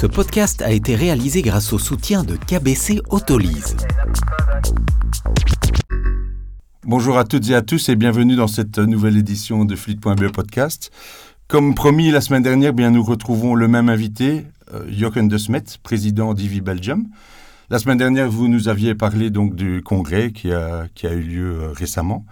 Ce podcast a été réalisé grâce au soutien de KBC Autolise. Bonjour à toutes et à tous et bienvenue dans cette nouvelle édition de Fleet.be podcast. Comme promis la semaine dernière, bien nous retrouvons le même invité, euh, Jochen de Smet, président d'IVI Belgium. La semaine dernière, vous nous aviez parlé donc du congrès qui a, qui a eu lieu euh, récemment.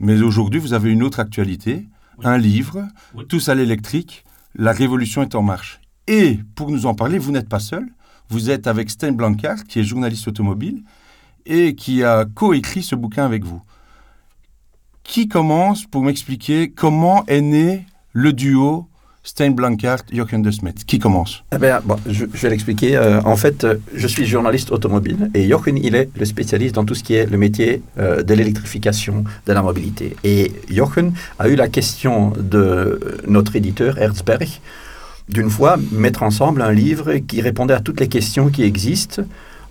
Mais aujourd'hui, vous avez une autre actualité, un livre, Tous à l'électrique, La révolution est en marche. Et pour nous en parler, vous n'êtes pas seul. Vous êtes avec Sten Blancard, qui est journaliste automobile et qui a coécrit ce bouquin avec vous. Qui commence pour m'expliquer comment est né le duo Stein Blankart, Jochen de Smet? Qui commence? Eh bien, je, vais l'expliquer. Euh, en fait, euh, je suis journaliste automobile et Jochen, il est le spécialiste dans tout ce qui est le métier euh, de l'électrification de la mobilité. Et Jochen a eu la question de notre éditeur, Herzberg, d'une fois mettre ensemble un livre qui répondait à toutes les questions qui existent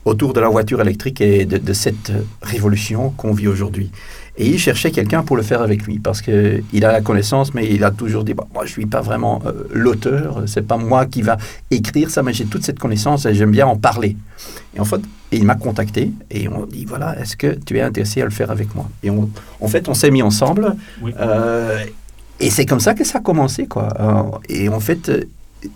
autour de la voiture électrique et de, de cette révolution qu'on vit aujourd'hui. Et il cherchait quelqu'un pour le faire avec lui, parce qu'il a la connaissance, mais il a toujours dit, moi je ne suis pas vraiment euh, l'auteur, c'est pas moi qui va écrire ça, mais j'ai toute cette connaissance et j'aime bien en parler. Et en fait, il m'a contacté et on dit, voilà, est-ce que tu es intéressé à le faire avec moi? Et en fait, on s'est mis ensemble. Euh, et c'est comme ça que ça a commencé, quoi. Euh, et en fait,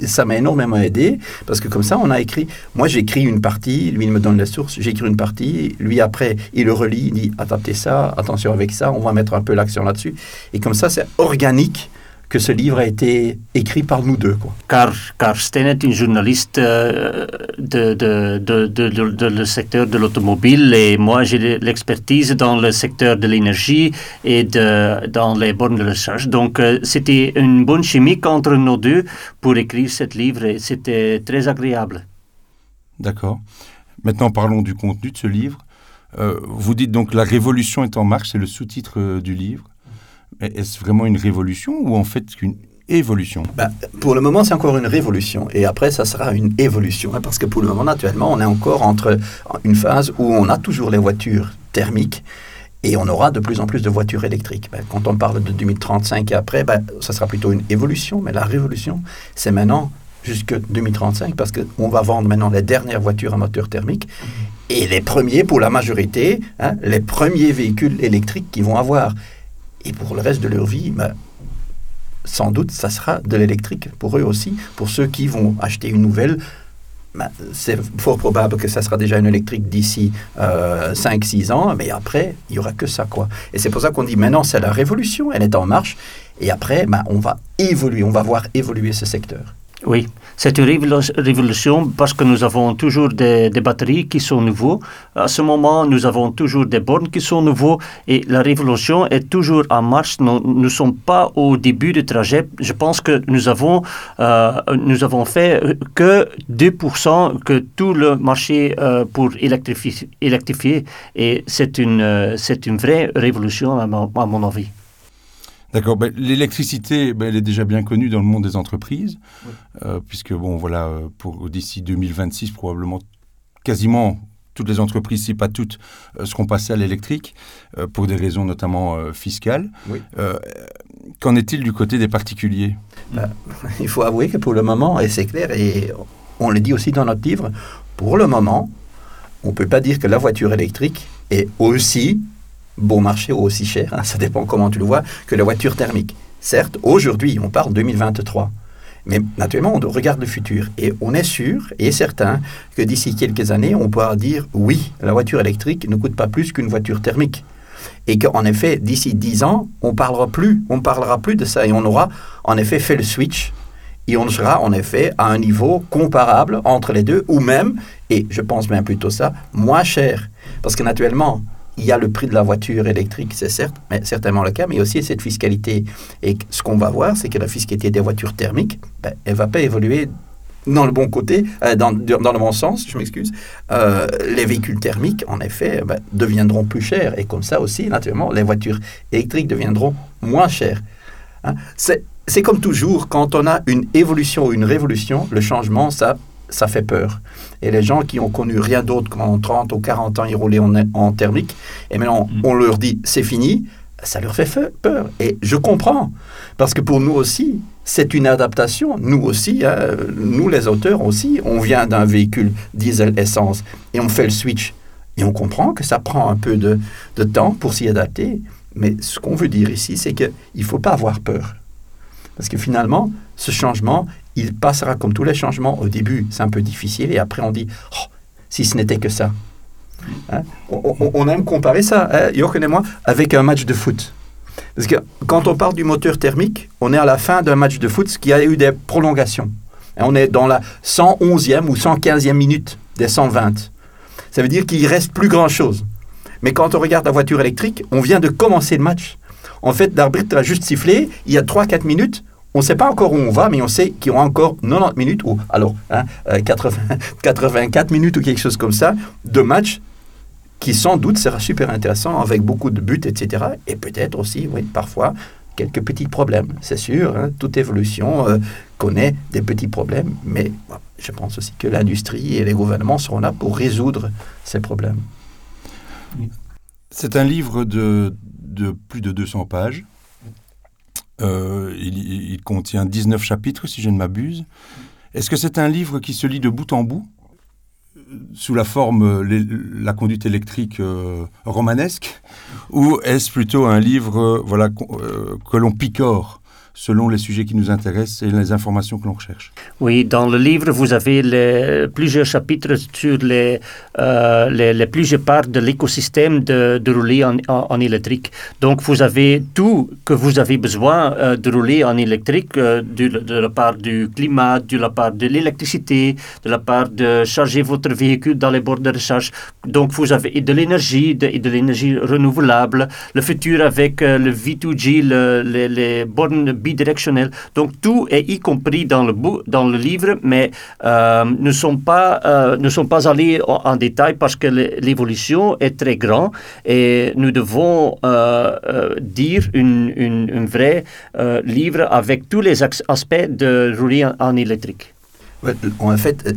ça m'a énormément aidé parce que comme ça, on a écrit. Moi, j'écris une partie, lui, il me donne la source, j'écris une partie, lui, après, il le relit, il dit adaptez ça, attention avec ça, on va mettre un peu l'accent là-dessus. Et comme ça, c'est organique que ce livre a été écrit par nous deux. Quoi. Car, car Sten est une journaliste euh, de, de, de, de, le secteur de l'automobile et moi j'ai l'expertise dans le secteur de l'énergie et de, dans les bornes de recharge. Donc euh, c'était une bonne chimie entre nous deux pour écrire ce livre et c'était très agréable. D'accord. Maintenant parlons du contenu de ce livre. Euh, vous dites donc La révolution est en marche, c'est le sous-titre du livre. Est-ce vraiment une révolution ou en fait une évolution? Ben, Pour le moment, c'est encore une révolution. Et après, ça sera une évolution. Hein, parce que pour le moment, naturellement, on est encore entre une phase où on a toujours les voitures thermiques et on aura de plus en plus de voitures électriques. Ben, quand on parle de 2035 et après, ben, ça sera plutôt une évolution. Mais la révolution, c'est maintenant jusque 2035 parce qu'on va vendre maintenant les dernières voitures à moteur thermique et les premiers, pour la majorité, hein, les premiers véhicules électriques qu'ils vont avoir. Et pour le reste de leur vie, ben, sans doute, ça sera de l'électrique pour eux aussi. Pour ceux qui vont acheter une nouvelle, ben, c'est fort probable que ça sera déjà une électrique d'ici 5-6 euh, ans, mais après, il n'y aura que ça. quoi. Et c'est pour ça qu'on dit maintenant, c'est la révolution, elle est en marche, et après, ben, on va évoluer, on va voir évoluer ce secteur. Oui, c'est une révolution parce que nous avons toujours des, batteries qui sont nouveaux. À ce moment, nous avons toujours des bornes qui sont nouveaux et la révolution est toujours en marche. Nous ne sommes pas au début du trajet. Je pense que nous avons, euh, nous avons fait que 2% que tout le marché euh, pour électrifier, et c'est une, euh, c'est une vraie révolution à mon avis. D'accord. Ben, l'électricité, ben, elle est déjà bien connue dans le monde des entreprises, euh, puisque bon, voilà, euh, pour d'ici 2026, probablement quasiment toutes les entreprises, si pas toutes, euh, seront passées à l'électrique pour des raisons notamment fiscales. Qu'en est-il du côté des particuliers? Ben, Il faut avouer que pour le moment, et c'est clair, et on le dit aussi dans notre livre, pour le moment, on ne peut pas dire que la voiture électrique est aussi bon marché ou aussi cher, hein, ça dépend comment tu le vois, que la voiture thermique. Certes, aujourd'hui, on parle 2023. Mais naturellement, on regarde le futur et on est sûr et certain que d'ici quelques années, on pourra dire oui, la voiture électrique ne coûte pas plus qu'une voiture thermique. Et qu'en effet, d'ici 10 ans, on parlera plus, on parlera plus de ça et on aura en effet fait le switch et on sera en effet à un niveau comparable entre les deux ou même, et je pense bien plutôt ça, moins cher. Parce que naturellement, il y a le prix de la voiture électrique, c'est certes, mais certainement le cas, mais aussi cette fiscalité. Et ce qu'on va voir, c'est que la fiscalité des voitures thermiques, ben, elle ne va pas évoluer dans le bon côté, euh, dans, dans, le bon sens, je m'excuse. Euh, les véhicules thermiques, en effet, ben, deviendront plus chers. Et comme ça aussi, naturellement, les voitures électriques deviendront moins chères. Hein. C'est comme toujours, quand on a une évolution ou une révolution, le changement, ça ça fait peur. Et les gens qui ont connu rien d'autre qu'en 30 ou 40 ans, ils roulaient en, thermique, et maintenant mm. on leur dit c'est fini, ça leur fait peur. Et je comprends, parce que pour nous aussi, c'est une adaptation. Nous aussi, hein, nous les auteurs aussi, on vient d'un véhicule diesel-essence et on fait le switch. Et on comprend que ça prend un peu de, de temps pour s'y adapter. Mais ce qu'on veut dire ici, c'est qu'il ne faut pas avoir peur. Parce que finalement, ce changement, il passera comme tous les changements. Au début, c'est un peu difficile et après, on dit, oh, si ce n'était que ça. Hein? On, aime comparer ça, hein, Jochen et moi, avec un match de foot. Parce que quand on parle du moteur thermique, on est à la fin d'un match de foot qui a eu des prolongations. on est dans la 111e ou 115e minute des 120. Ça veut dire qu'il reste plus grand-chose. Mais quand on regarde la voiture électrique, on vient de commencer le match. En fait, l'arbitre a juste sifflé, il y a 3-4 minutes, on ne sait pas encore où on va, mais on sait qu'il y aura encore 90 minutes, ou alors 80, hein, 84 euh, minutes ou quelque chose comme ça, de match qui sans doute sera super intéressant avec beaucoup de buts, etc. Et peut-être aussi, oui, parfois, quelques petits problèmes. C'est sûr, hein, toute évolution euh, connaît des petits problèmes, mais je pense aussi que l'industrie et les gouvernements seront là pour résoudre ces problèmes. C'est un livre de, de, plus de 200 pages. Euh, il, contient 19 chapitres, si je ne m'abuse. Est-ce que c'est un livre qui se lit de bout en bout, sous la forme, la conduite électrique euh, romanesque, ou est-ce plutôt un livre euh, que l'on picore? Selon les sujets qui nous intéressent et les informations que l'on recherche. Oui, dans le livre, vous avez les, plusieurs chapitres sur les, euh, les, plusieurs parts de l'écosystème de, de, rouler en, en, électrique. Donc, vous avez tout que vous avez besoin euh, de rouler en électrique, euh, de, la part du climat, de la part de l'électricité, de la part de charger votre véhicule dans les bornes de recharge. Donc, vous avez de l'énergie et de l'énergie renouvelable, le futur avec le V2G, le, les bornes bidirectionnel. Donc tout est y compris dans le, dans le livre, mais euh, ne, sont pas, euh, ne sont pas allés en, détail parce que l'évolution est très grande et nous devons euh, euh, dire une, une, un vrai livre avec tous les aspects de rouler en électrique. En fait,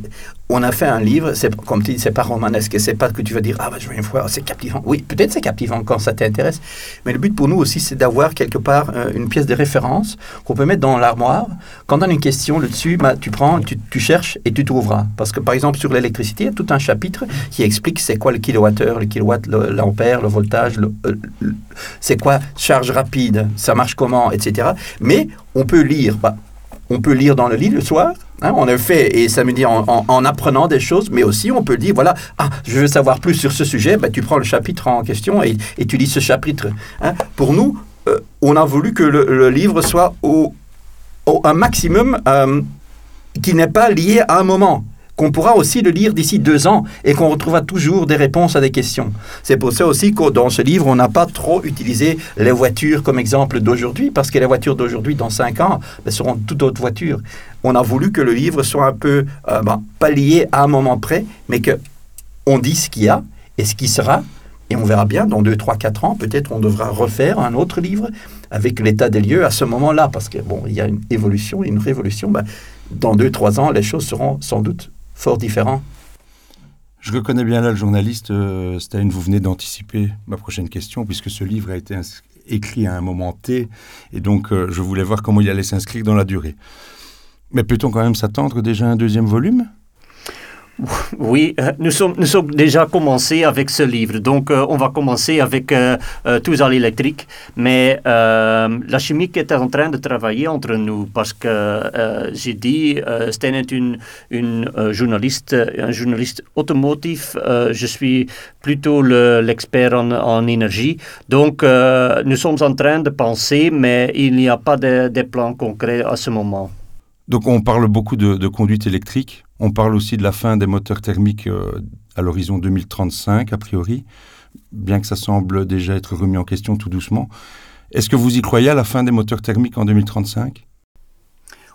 on a fait un livre, c'est comme tu dis, c'est pas romanesque, c'est pas que tu vas dire ah bah, je vais une fois, c'est captivant. Oui, peut-être c'est captivant quand ça t'intéresse, mais le but pour nous aussi c'est d'avoir quelque part euh, une pièce de référence qu'on peut mettre dans l'armoire. Quand on a une question là-dessus, bah, tu prends, tu, cherches et tu trouveras. Parce que par exemple sur l'électricité, il y a tout un chapitre qui explique c'est quoi le kilowattheure, le kilowatt, l'ampère, le, voltage, euh, c'est quoi charge rapide, ça marche comment, etc. Mais on peut lire, bah, on peut lire dans le lit le soir Hein, on a fait, et ça me dit en, apprenant des choses, mais aussi on peut dire, voilà, ah, je veux savoir plus sur ce sujet, ben, tu prends le chapitre en question et, tu lis ce chapitre. Hein. Pour nous, euh, on a voulu que le, livre soit au, un maximum euh, qui n'est pas lié à un moment qu'on pourra aussi le lire d'ici deux ans et qu'on retrouvera toujours des réponses à des questions. C'est pour ça aussi que dans ce livre, on n'a pas trop utilisé les voitures comme exemple d'aujourd'hui, parce que les voitures d'aujourd'hui, dans cinq ans, ben, seront toutes autres voitures. On a voulu que le livre soit un peu, euh, ben, pas lié à un moment près, mais que on dit ce qu'il y a et ce qui sera, et on verra bien, dans deux, trois, quatre ans, peut-être on devra refaire un autre livre avec l'état des lieux à ce moment-là, parce que bon, il y a une évolution, une révolution. Ben, dans deux, trois ans, les choses seront sans doute fort différent. Je reconnais bien là le journaliste, euh, vous venez d'anticiper ma prochaine question, puisque ce livre a été écrit à un moment T, et donc euh, je voulais voir comment il allait s'inscrire dans la durée. Mais peut-on quand même s'attendre déjà à un deuxième volume? oui, euh, nous sommes, déjà commencé avec ce livre. Donc, euh, on va commencer avec euh, Tous à l'électrique. Mais la chimique est en train de travailler entre nous parce que j'ai dit, Sten est journaliste, un journaliste automotif. je suis plutôt l'expert en, énergie. Donc, nous sommes en train de penser, mais il n'y a pas de, de plans concrets à ce moment. Donc, on parle beaucoup de conduite électrique. On parle aussi de la fin des moteurs thermiques euh, à l'horizon 2035, a priori, bien que ça semble déjà être remis en question tout doucement. Est-ce que vous y croyez à la fin des moteurs thermiques en 2035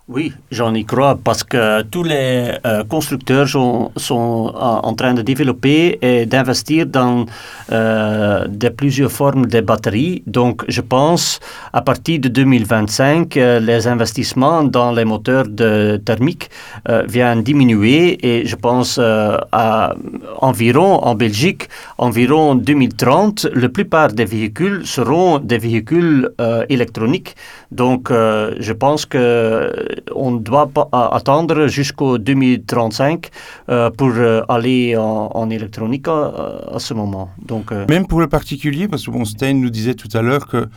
Oui, j'en y crois parce que tous les euh, constructeurs sont, sont en, train de développer et d'investir dans euh, plusieurs formes de batteries. Donc, je pense à partir de 2025, euh, les investissements dans les moteurs de thermique euh, viennent diminuer et je pense euh, à environ en Belgique, environ 2030, la plupart des véhicules seront des véhicules euh, électroniques. Donc, euh, je pense que on ne doit pas attendre jusqu'au 2035 euh, pour euh, aller en, en électronique à, à, ce moment. Donc, euh, Même pour le particulier, parce que bon, Stein nous disait tout à l'heure que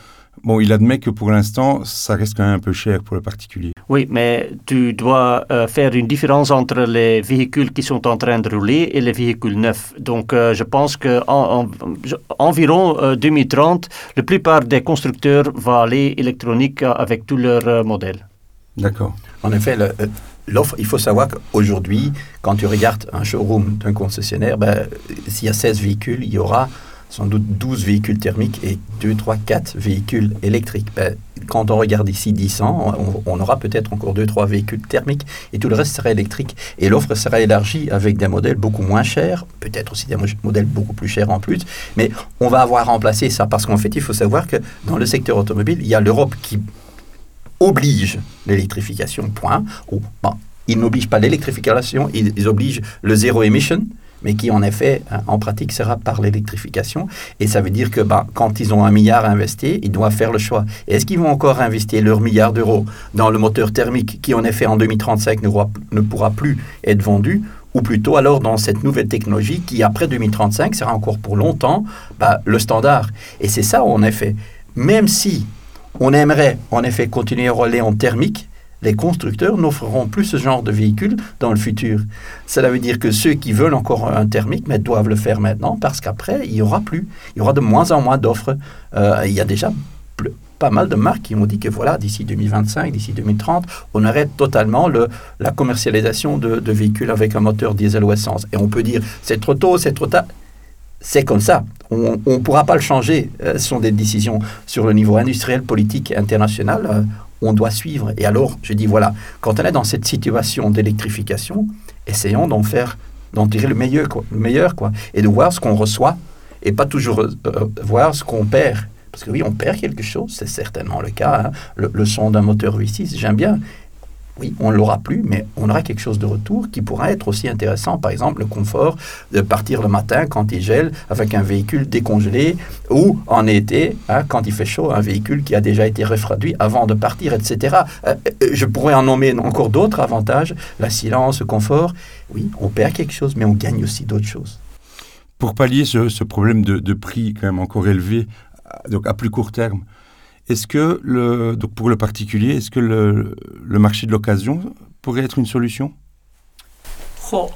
Bon, il admet que pour l'instant, ça reste quand même un peu cher pour le particulier. Oui, mais tu dois euh, faire une différence entre les véhicules qui sont en train de rouler et les véhicules neufs. Donc, euh, je pense que en, en, environ euh, 2030, la plupart des constructeurs vont aller électronique avec tous leurs euh, modèles. D'accord. En effet, euh, l'offre, il faut savoir qu'aujourd'hui, quand tu regardes un showroom d'un concessionnaire, ben, s'il y a 16 véhicules, il y aura sans doute 12 véhicules thermiques et 2, 3, 4 véhicules électriques. Ben, quand on regarde ici 10 ans, on, on aura peut-être encore 2, 3 véhicules thermiques et tout le reste sera électrique. Et l'offre sera élargie avec des modèles beaucoup moins chers, peut-être aussi des modèles beaucoup plus chers en plus, mais on va avoir remplacé ça parce qu'en fait, il faut savoir que dans le secteur automobile, il y a l'Europe qui oblige l'électrification, point. Ou, ils n'obligent pas l'électrification, ils, obligent le zéro émission, mais qui en effet, en pratique, sera par l'électrification. Et ça veut dire que bah, quand ils ont un milliard à investir, ils doivent faire le choix. Est-ce qu'ils vont encore investir leur milliard d'euros dans le moteur thermique qui, en effet, en 2035 ne, ne pourra plus être vendu ou plutôt alors dans cette nouvelle technologie qui, après 2035, sera encore pour longtemps bah, le standard? Et c'est ça, en effet. Même si on aimerait, en effet, continuer à rouler en thermique, les constructeurs n'offreront plus ce genre de véhicule dans le futur. Cela veut dire que ceux qui veulent encore un thermique mais doivent le faire maintenant parce qu'après, il n'y aura plus. Il y aura de moins en moins d'offres. Euh, il y a déjà pas mal de marques qui ont dit que voilà, d'ici 2025, d'ici 2030, on arrête totalement le, la commercialisation de, de, véhicules avec un moteur diesel ou essence. Et on peut dire, c'est trop tôt, c'est trop tard. C'est comme ça. On ne pourra pas le changer. Euh, ce sont des décisions sur le niveau industriel, politique international. Euh, on doit suivre. Et alors, je dis, voilà, quand on est dans cette situation d'électrification, essayons d'en faire, d'en tirer le meilleur, le meilleur, quoi, et de voir ce qu'on reçoit, et pas toujours euh, voir ce qu'on perd. Parce que oui, on perd quelque chose, c'est certainement le cas. Hein. Le, le, son d'un moteur V6, j'aime bien. Oui, on l'aura plus, mais on aura quelque chose de retour qui pourra être aussi intéressant. Par exemple, le confort de partir le matin quand il gèle avec un véhicule décongelé ou en été, hein, quand il fait chaud, un véhicule qui a déjà été refroidi avant de partir, etc. Euh, je pourrais en nommer encore d'autres avantages. La silence, le confort. Oui, on perd quelque chose, mais on gagne aussi d'autres choses. Pour pallier ce, ce problème de, de, prix quand même encore élevé, donc à plus court terme, est-ce que, le, donc pour le particulier, est-ce que le, marché de l'occasion pourrait être une solution? Oh,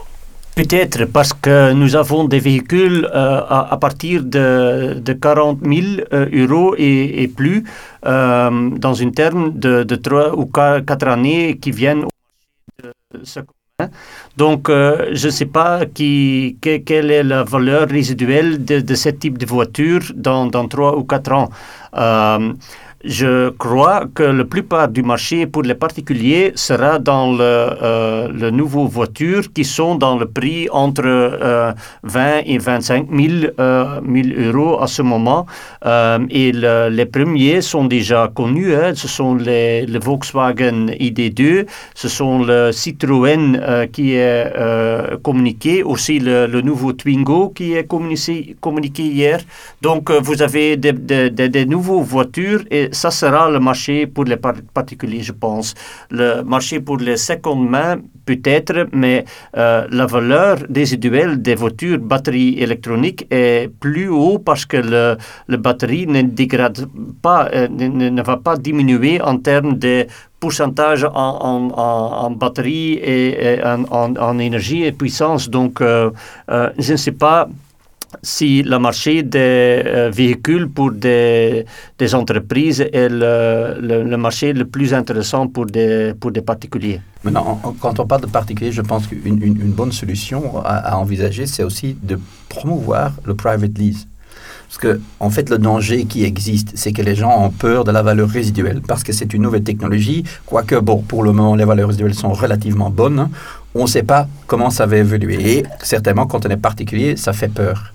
Peut-être parce que nous avons des véhicules euh, à, partir de, de 40 000 euh, euros et, et plus euh, dans une terme de, de 3 ou 4 années qui viennent au marché de ce donc, euh, je ne sais pas quelle est la valeur résiduelle de, de ce type de voiture dans, dans 3 ou 4 ans. Euh, je crois que la plupart du marché pour les particuliers sera dans le, euh, le nouveau voiture qui sont dans le prix entre euh, 20 et 25 000, euh, 000, euros à ce moment. Euh, et le, les premiers sont déjà connus. Hein. Ce sont les, le Volkswagen ID2, ce sont le Citroën euh, qui est euh, communiqué, aussi le, nouveau Twingo qui est communiqué, hier. Donc vous avez des, des nouveaux voitures et ça sera le marché pour les particuliers, je pense. Le marché pour les secondes mains, peut-être, mais euh, la valeur résiduelle des voitures batterie électronique est plus haut parce que le, le batterie ne dégrade pas, euh, va pas diminuer en termes de pourcentage en, en, batterie et, en, énergie et puissance. Donc, euh, je ne sais pas si le marché des euh, véhicules pour des, entreprises est le, le, marché le plus intéressant pour des, pour des particuliers. Maintenant, quand on parle de particuliers, je pense qu'une une, bonne solution à, envisager, c'est aussi de promouvoir le private lease. Parce que, en fait, le danger qui existe, c'est que les gens ont peur de la valeur résiduelle, parce que c'est une nouvelle technologie, quoique, bon, pour le moment, les valeurs résiduelles sont relativement bonnes. On ne sait pas comment ça va évoluer. Et certainement, quand on est particulier, ça fait peur.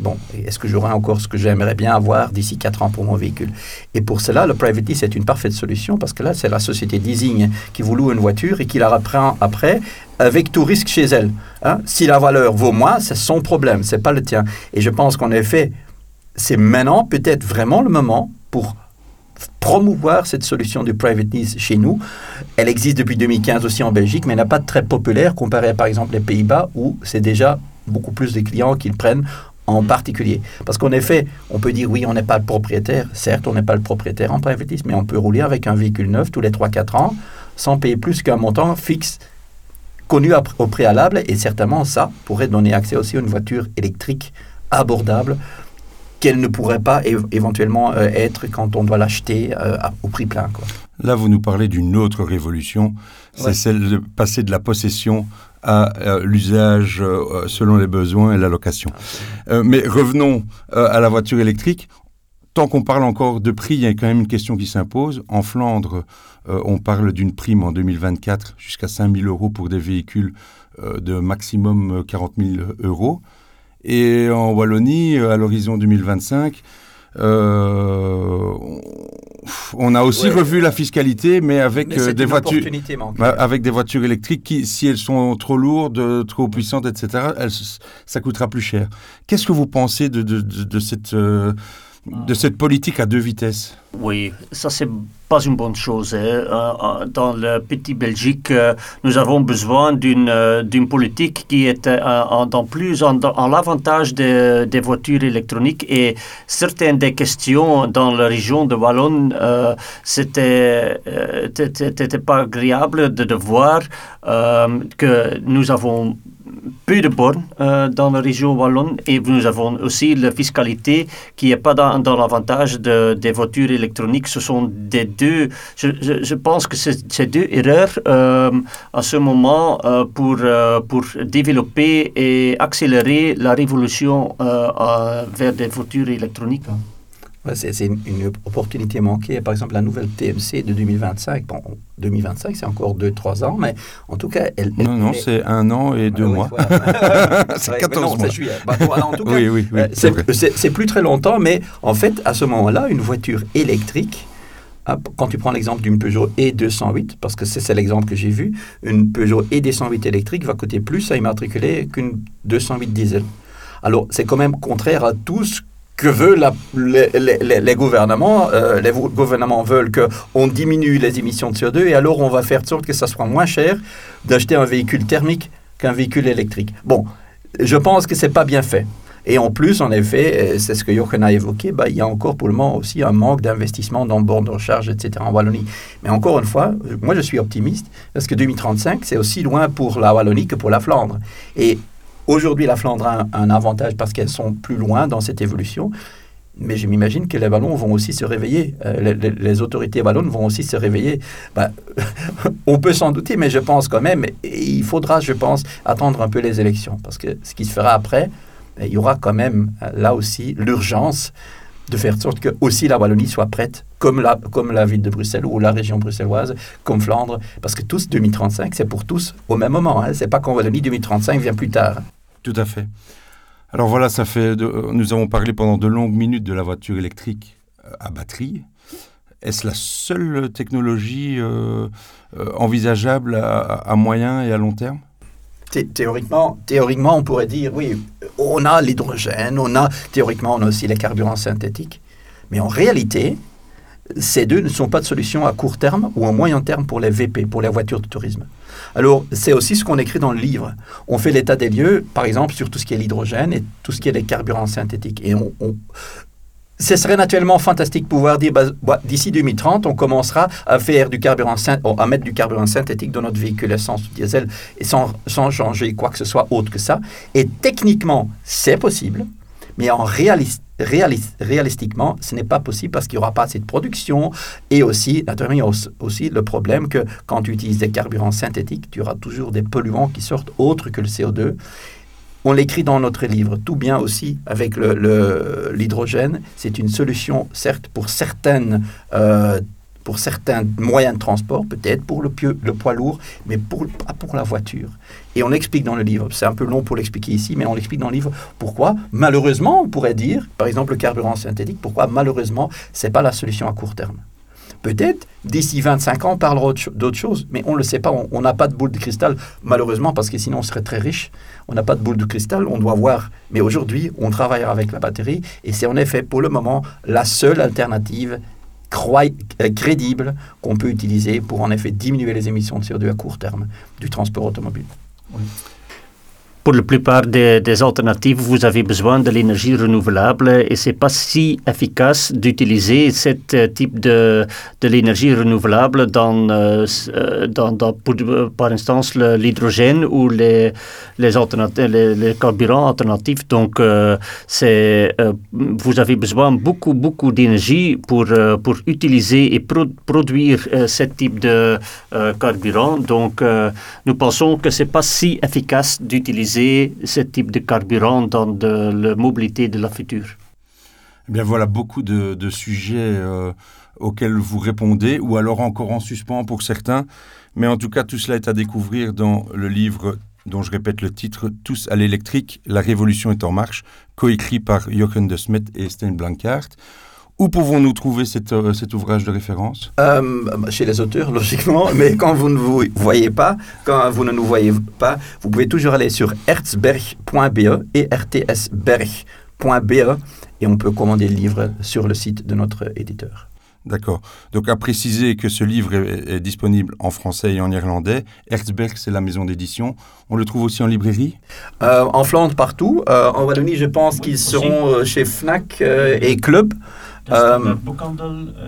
Bon, est-ce que j'aurai encore ce que j'aimerais bien avoir d'ici 4 ans pour mon véhicule? Et pour cela, le private lease est une parfaite solution parce que là, c'est la société leasing qui vous loue une voiture et qui la reprend après avec tout risque chez elle. hein. Si la valeur vaut moins, c'est son problème, c'est pas le tien. Et je pense qu'en effet, c'est maintenant peut-être vraiment le moment pour promouvoir cette solution du private lease chez nous. Elle existe depuis 2015 aussi en Belgique, mais n'est pas très populaire comparé à par exemple les Pays-Bas où c'est déjà beaucoup plus de clients qui le prennent en particulier. Parce qu'en effet, on peut dire oui, on n'est pas le propriétaire. Certes, on n'est pas le propriétaire en private lease, mais on peut rouler avec un véhicule neuf tous les 3-4 ans sans payer plus qu'un montant fixe connu à- au préalable. Et certainement, ça pourrait donner accès aussi à une voiture électrique abordable qu'elle ne pourrait pas éventuellement euh, être quand on doit l'acheter euh, au prix plein. Quoi. Là, vous nous parlez d'une autre révolution, c'est Ouais. celle de passer de la possession à l'usage euh, selon les besoins et la location. Euh, mais revenons euh, à la voiture électrique. Tant qu'on parle encore de prix, il y a quand même une question qui s'impose. En Flandre, on parle d'une prime en 2024 jusqu'à 5 000 euros pour des véhicules de maximum euh, 40 000 euros. Et en Wallonie, à l'horizon 2025, euh, on- a aussi Ouais. revu la fiscalité, mais avec Mais euh, des voitures. Bah, avec des voitures électriques qui, si elles sont trop lourdes, trop puissantes, etc., elles, ça coûtera plus cher. Qu'est-ce que vous pensez de, de, de, de cette, euh, de cette politique à deux vitesses Oui, ça c'est pas une bonne chose. hein. Euh, euh, Dans le petit Belgique, euh, nous avons besoin d'une politique qui est en, plus en, en l'avantage des, des voitures électroniques et certaines des questions dans la région de Wallonne, euh, c'était pas agréable de, de voir que nous avons peu de bornes euh, dans la région wallonne et nous avons aussi la fiscalité qui n'est pas dans, dans l'avantage de, des voitures électroniques. Ce sont des deux, je, pense que c'est deux erreurs euh, à ce moment euh, pour, euh, pour développer et accélérer la révolution vers des voitures électroniques. C'est une, une opportunité manquée. Par exemple, la nouvelle TMC de 2025. Bon, 2025, c'est encore 2-3 ans, mais en tout cas, elle. Non, elle- non, c'est un an et deux Ah mois. C'est Ouais, 14 mais non, mois. juillet. Bah, bon, alors, en tout cas, Oui, oui, oui, euh, c'est plus très longtemps, mais en fait, à ce moment-là, une voiture électrique, quand tu prends l'exemple d'une Peugeot E208, parce que c'est c'est l'exemple que j'ai vu, une Peugeot E208 électrique va coûter plus à immatriculer qu'une 208 diesel. Alors, c'est quand même contraire à tout ce que veulent les, gouvernements. Euh, les gou- gouvernements veulent qu'on diminue les émissions de CO2 et alors on va faire de sorte que ça soit moins cher d'acheter un véhicule thermique qu'un véhicule électrique. Bon, je pense que c'est pas bien fait. Et en plus, en effet, euh, c'est ce que Jochen a évoqué, bah, il y a encore pour le moment aussi un manque d'investissement dans bornes de recharge, etc. en Wallonie. Mais encore une fois, moi je suis optimiste parce que 2035, c'est aussi loin pour la Wallonie que pour la Flandre. Et aujourd'hui, la Flandre a un, avantage parce qu'elles sont plus loin dans cette évolution. Mais je m'imagine que les ballons vont aussi se réveiller. Euh, les, autorités wallonnes vont aussi se réveiller. Bah, on peut s'en douter, mais je pense quand même, il faudra, je pense, attendre un peu les élections. Parce que ce qui se fera après, il y aura quand même euh, là aussi l'urgence de faire de sorte que aussi la Wallonie soit prête, comme la, comme la ville de Bruxelles ou la région bruxelloise, comme Flandre, parce que tous 2035, c'est pour tous au même moment. Hein. C'est pas qu'en Wallonie 2035 vient plus tard. Tout à fait. Alors voilà, ça fait. de- nous avons parlé pendant de longues minutes de la voiture électrique euh, à batterie. Est-ce la seule technologie euh, euh, envisageable à, moyen et à long terme? Thé- Théoriquement, théoriquement, on pourrait dire, oui, on a l'hydrogène, on a, théoriquement, on a aussi les carburants synthétiques. Mais en réalité, ces deux ne sont pas de solution à court terme ou à moyen terme pour les VP, pour les voitures de tourisme. Alors, c'est aussi ce qu'on écrit dans le livre. On fait l'état des lieux, par exemple, sur tout ce qui est l'hydrogène et tout ce qui est les carburants synthétiques. Et on, ce serait naturellement fantastique pouvoir dire, bah, bah, d'ici 2030, on commencera à faire du carburant syn- à mettre du carburant synthétique dans notre véhicule essence ou diesel et sans changer quoi que ce soit autre que ça. Et techniquement, c'est possible, mais en réalis- réalis- réalistiquement, ce n'est pas possible parce qu'il n'y aura pas assez de production. Et aussi, naturellement, il y a aussi- le problème que quand tu utilises des carburants synthétiques, tu auras toujours des polluants qui sortent autres que le CO2. On l'écrit dans notre livre. Tout bien aussi avec l'hydrogène. Le, l'hydrogène. C'est une solution, certes, pour certaines euh, pour certains moyens de transport, peut-être pour le, le, poids lourd, mais pas pour la voiture. Et on explique dans le livre, c'est un peu long pour l'expliquer ici, mais on l'explique dans le livre pourquoi, malheureusement, on pourrait dire, par exemple le carburant synthétique, pourquoi malheureusement, ce n'est pas la solution à court terme? Peut-être d'ici 25 ans, on parlera d'autres choses, mais on ne le sait pas. On n'a pas de boule de cristal, malheureusement, parce que sinon on serait très riche. On n'a pas de boule de cristal, on doit voir. Mais aujourd'hui, on travaille avec la batterie et c'est en effet pour le moment la seule alternative crédible qu'on peut utiliser pour en effet diminuer les émissions de CO2 à court terme du transport automobile. Pour la plupart des, alternatives, vous avez besoin de l'énergie renouvelable et c'est pas si efficace d'utiliser ce euh, type de, de l'énergie renouvelable dans, euh, euh, dans, dans par instance l'hydrogène ou les, carburants alternatifs. Donc, vous avez besoin beaucoup, beaucoup d'énergie pour, pour utiliser et produire ce type de carburant. Donc, nous pensons que c'est pas si efficace d'utiliser ce type de carburant dans de, la mobilité de la future eh bien voilà beaucoup de, sujets euh, auxquels vous répondez, ou alors encore en suspens pour certains. Mais en tout cas, tout cela est à découvrir dans le livre dont je répète le titre, Tous à l'électrique, la révolution est en marche, coécrit par Jochen de Smet et Sten Blankart. Où pouvons-nous trouver euh, cet ouvrage de référence? Euh, Chez les auteurs, logiquement, mais quand vous ne vous voyez pas, quand vous ne nous voyez pas, vous pouvez toujours aller sur erzberg.be et rtsberg.be et on peut commander le livre sur le site de notre éditeur. D'accord. Donc à préciser que ce livre est, disponible en français et en irlandais. Erzberg, c'est la maison d'édition. On le trouve aussi en librairie? Euh, En Flandre, partout. en Wallonie, je pense qu'ils seront chez Fnac et Club. Euh,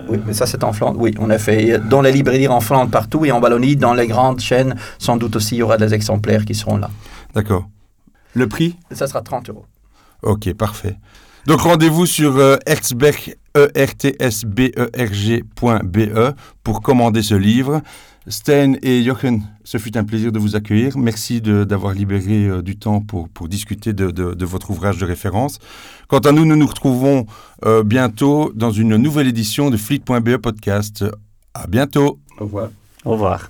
oui, mais ça c'est en Flandre. Oui, on a fait dans les librairies en Flandre partout et en Wallonie, dans les grandes chaînes, sans doute aussi il y aura des exemplaires qui seront là. D'accord. Le prix? Ça sera 30 euros. Ok, parfait. Donc rendez-vous sur euh, Erzberg, e r t s b e r g.be e pour commander ce livre. Sten et Jochen, ce fut un plaisir de vous accueillir. Merci d'avoir libéré euh, du temps pour, pour discuter de, de, votre ouvrage de référence. Quant à nous, nous nous retrouvons euh, bientôt dans une nouvelle édition de Fleet.be Podcast. À bientôt. Au revoir. Au revoir.